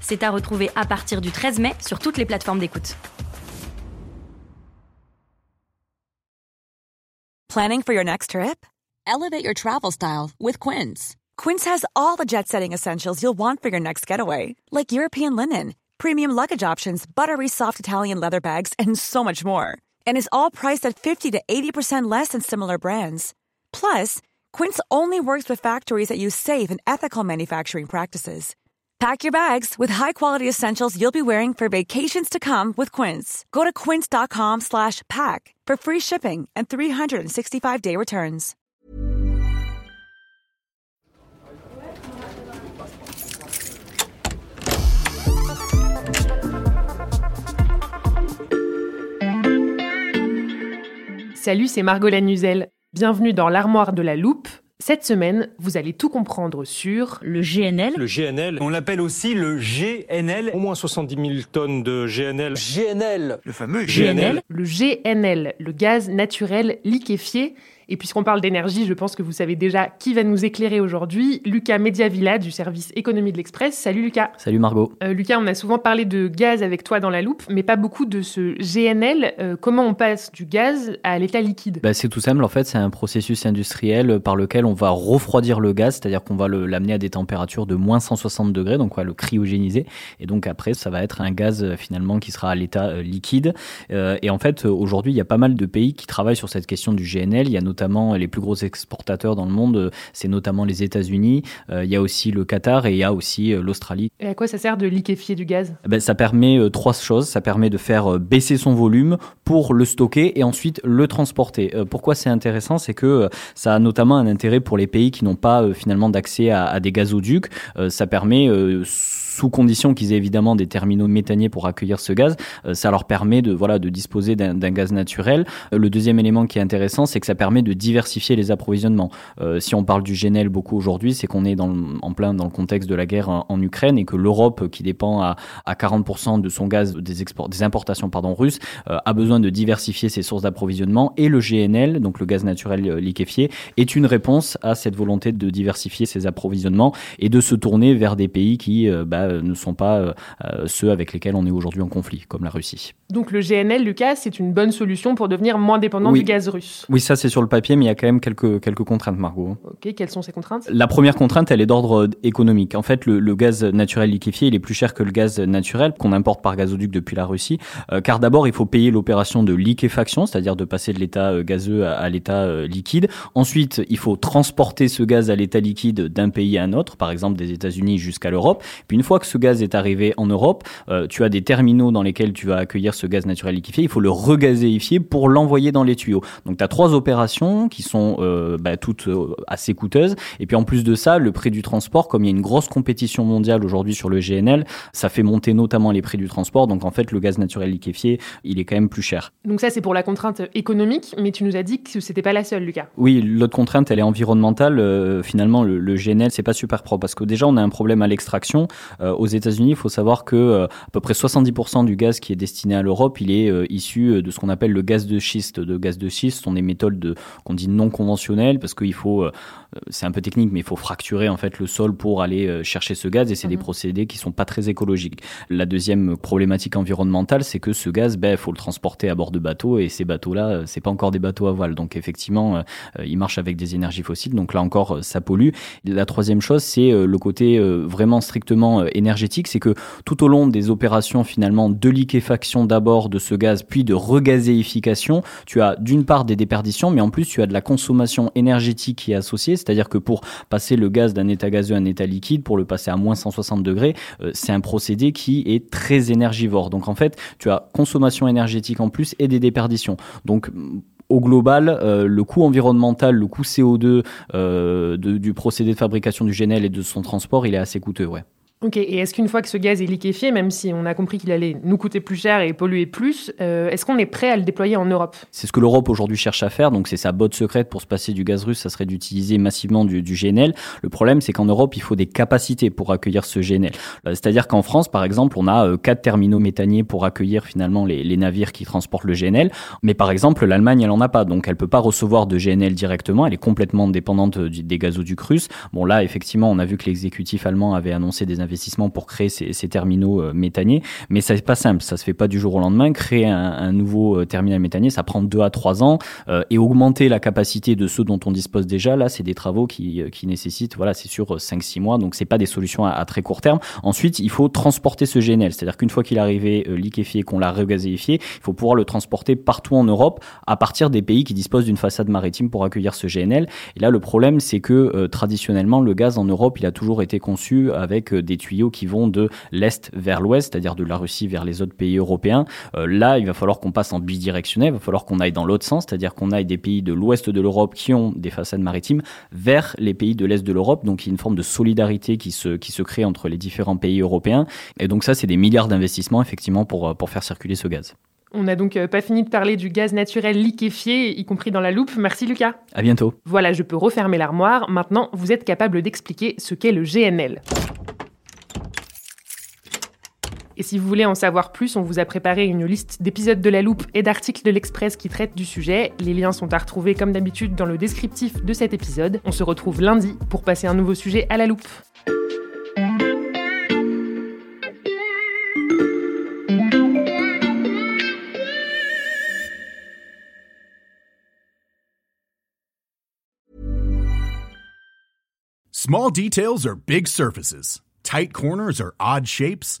C'est à retrouver à partir du 13 mai sur toutes les plateformes d'écoute. Planning for your next trip? Elevate your travel style with Quince. Quince has all the jet setting essentials you'll want for your next getaway, like European linen, premium luggage options, buttery soft Italian leather bags, and so much more. And is all priced at 50 to 80% less than similar brands. Plus, Quince only works with factories that use safe and ethical manufacturing practices. Pack your bags with high-quality essentials you'll be wearing for vacations to come with Quince. Go to quince.com slash pack for free shipping and 365-day returns. Salut, c'est Margot Lanuzel. Bienvenue dans l'armoire de la loupe, cette semaine, vous allez tout comprendre sur le GNL. Le GNL, on l'appelle aussi le GNL. Au moins 70 000 tonnes de GNL. GNL, le fameux GNL. Le GNL, le gaz naturel liquéfié et puisqu'on parle d'énergie, je pense que vous savez déjà qui va nous éclairer aujourd'hui. Lucas Mediavilla du service économie de l'Express. Salut Lucas. Salut Margot. Euh, Lucas, on a souvent parlé de gaz avec toi dans la loupe, mais pas beaucoup de ce GNL. Euh, comment on passe du gaz à l'état liquide? Bah, C'est tout simple, en fait, c'est un processus industriel par lequel on va refroidir le gaz, c'est-à-dire qu'on va l'amener à des températures de moins 160 degrés, donc on va le cryogéniser. Et donc après, ça va être un gaz euh, finalement qui sera à l'état liquide. et en fait, aujourd'hui, il y a pas mal de pays qui travaillent sur cette question du GNL. Il y a notamment notamment les plus gros exportateurs dans le monde, euh, c'est notamment les États-Unis. Euh, il y a aussi le Qatar et il y a aussi euh, l'Australie. Et à quoi ça sert de liquéfier du gaz? Eh ben, Ça permet trois choses. Ça permet de faire baisser son volume pour le stocker et ensuite le transporter. pourquoi c'est intéressant? C'est que ça a notamment un intérêt pour les pays qui n'ont pas finalement d'accès à, à, des gazoducs. ça permet sous condition qu'ils aient évidemment des terminaux méthaniers pour accueillir ce gaz, ça leur permet de voilà de disposer d'un gaz naturel. Le deuxième élément qui est intéressant, c'est que ça permet de de diversifier les approvisionnements. Euh, si on parle du GNL beaucoup aujourd'hui, c'est qu'on est dans en plein dans le contexte de la guerre en, Ukraine et que l'Europe, qui dépend à, à 40% de son gaz des, export, des importations pardon, russes, euh, a besoin de diversifier ses sources d'approvisionnement. Et le GNL, donc le gaz naturel euh, liquéfié, est une réponse à cette volonté de diversifier ses approvisionnements et de se tourner vers des pays qui bah, ne sont pas ceux avec lesquels on est aujourd'hui en conflit, comme la Russie. Donc le GNL, Lucas, c'est une bonne solution pour devenir moins dépendant du gaz russe. Oui, ça c'est sur le papier, mais il y a quand même quelques, quelques contraintes, Margot. Ok, quelles sont ces contraintes? La première contrainte, elle est d'ordre économique. En fait, le, gaz naturel liquéfié, il est plus cher que le gaz naturel qu'on importe par gazoduc depuis la Russie, euh, car d'abord, il faut payer l'opération de liquéfaction, c'est-à-dire de passer de l'état euh, gazeux à, l'état euh, liquide. Ensuite, il faut transporter ce gaz à l'état liquide d'un pays à un autre, par exemple des États-Unis jusqu'à l'Europe. Puis une fois que ce gaz est arrivé en Europe, tu as des terminaux dans lesquels tu vas accueillir ce gaz naturel liquéfié. Il faut le regazéifier pour l'envoyer dans les tuyaux. Donc, tu as trois opérations qui sont euh, bah, toutes euh, assez coûteuses. Et puis en plus de ça, le prix du transport, comme il y a une grosse compétition mondiale aujourd'hui sur le GNL, ça fait monter notamment les prix du transport. Donc en fait, le gaz naturel liquéfié, il est quand même plus cher. Donc ça, c'est pour la contrainte économique, mais tu nous as dit que c'était pas la seule, Lucas. Oui, l'autre contrainte, elle est environnementale. Euh, finalement, le, le GNL, c'est pas super propre parce que déjà, on a un problème à l'extraction. aux États-Unis, il faut savoir que à peu près 70% du gaz qui est destiné à l'Europe, il est issu de ce qu'on appelle le gaz de schiste. De gaz de schiste, ce sont des méthodes de qu'on dit non conventionnel parce qu'il faut, euh, c'est un peu technique, mais il faut fracturer en fait le sol pour aller euh, chercher ce gaz et c'est des mhm. procédés qui sont pas très écologiques. La deuxième problématique environnementale, c'est que ce gaz, ben, faut le transporter à bord de bateaux et ces bateaux-là, euh, c'est pas encore des bateaux à voile. Donc effectivement, ils marchent avec des énergies fossiles. Donc là encore, ça pollue. La troisième chose, c'est le côté vraiment strictement énergétique, c'est que tout au long des opérations finalement de liquéfaction d'abord de ce gaz, puis de regazéification, tu as d'une part des déperditions, mais en plus tu as de la consommation énergétique qui est associée, c'est-à-dire que pour passer le gaz d'un état gazeux à un état liquide, pour le passer à moins 160 degrés, euh, c'est un procédé qui est très énergivore. Donc en fait, tu as consommation énergétique en plus et des déperditions. Donc au global, euh, le coût environnemental, le coût CO2 euh, du procédé de fabrication du GNL et de son transport, il est assez coûteux, ouais. Ok, et est-ce qu'une fois que ce gaz est liquéfié, même si on a compris qu'il allait nous coûter plus cher et polluer plus, euh, est-ce qu'on est prêt à le déployer en Europe? C'est ce que l'Europe aujourd'hui cherche à faire, donc c'est sa botte secrète pour se passer du gaz russe, ça serait d'utiliser massivement du, du, GNL. Le problème, c'est qu'en Europe, il faut des capacités pour accueillir ce GNL. Euh, c'est-à-dire qu'en France, par exemple, on a euh, quatre terminaux méthaniers pour accueillir finalement les, les, navires qui transportent le GNL, mais par exemple, l'Allemagne, elle en a pas, donc elle peut pas recevoir de GNL directement, elle est complètement dépendante du, des gazoducs russes. Bon là, effectivement, on a vu que l'exécutif allemand avait annoncé des investissements pour créer ces, terminaux euh, méthaniers, mais ça c'est pas simple, ça se fait pas du jour au lendemain. Créer un, nouveau euh, terminal méthanier, ça prend deux à trois ans, euh, et augmenter la capacité de ceux dont on dispose déjà, là, c'est des travaux qui, nécessitent, voilà, c'est sur 5-6 mois, donc c'est pas des solutions à, très court terme. Ensuite, il faut transporter ce GNL, c'est-à-dire qu'une fois qu'il est arrivé liquéfié, qu'on l'a regazéifié, il faut pouvoir le transporter partout en Europe à partir des pays qui disposent d'une façade maritime pour accueillir ce GNL. Et là, le problème, c'est que traditionnellement, le gaz en Europe, il a toujours été conçu avec des tuyaux qui vont de l'est vers l'ouest, c'est-à-dire de la Russie vers les autres pays européens. Euh, là, il va falloir qu'on passe en bidirectionnel, il va falloir qu'on aille dans l'autre sens, c'est-à-dire qu'on aille des pays de l'ouest de l'Europe qui ont des façades maritimes vers les pays de l'est de l'Europe. Donc, il y a une forme de solidarité qui se, qui se crée entre les différents pays européens. Et donc, ça, c'est des milliards d'investissements, effectivement, pour, pour faire circuler ce gaz. On n'a donc pas fini de parler du gaz naturel liquéfié, y compris dans la loupe. Merci Lucas. À bientôt. Voilà, je peux refermer l'armoire. Maintenant, vous êtes capable d'expliquer ce qu'est le GNL. Et si vous voulez en savoir plus, on vous a préparé une liste d'épisodes de La Loupe et d'articles de l'Express qui traitent du sujet. Les liens sont à retrouver comme d'habitude dans le descriptif de cet épisode. On se retrouve lundi pour passer un nouveau sujet à la loupe. Small details are big surfaces. Tight corners are odd shapes.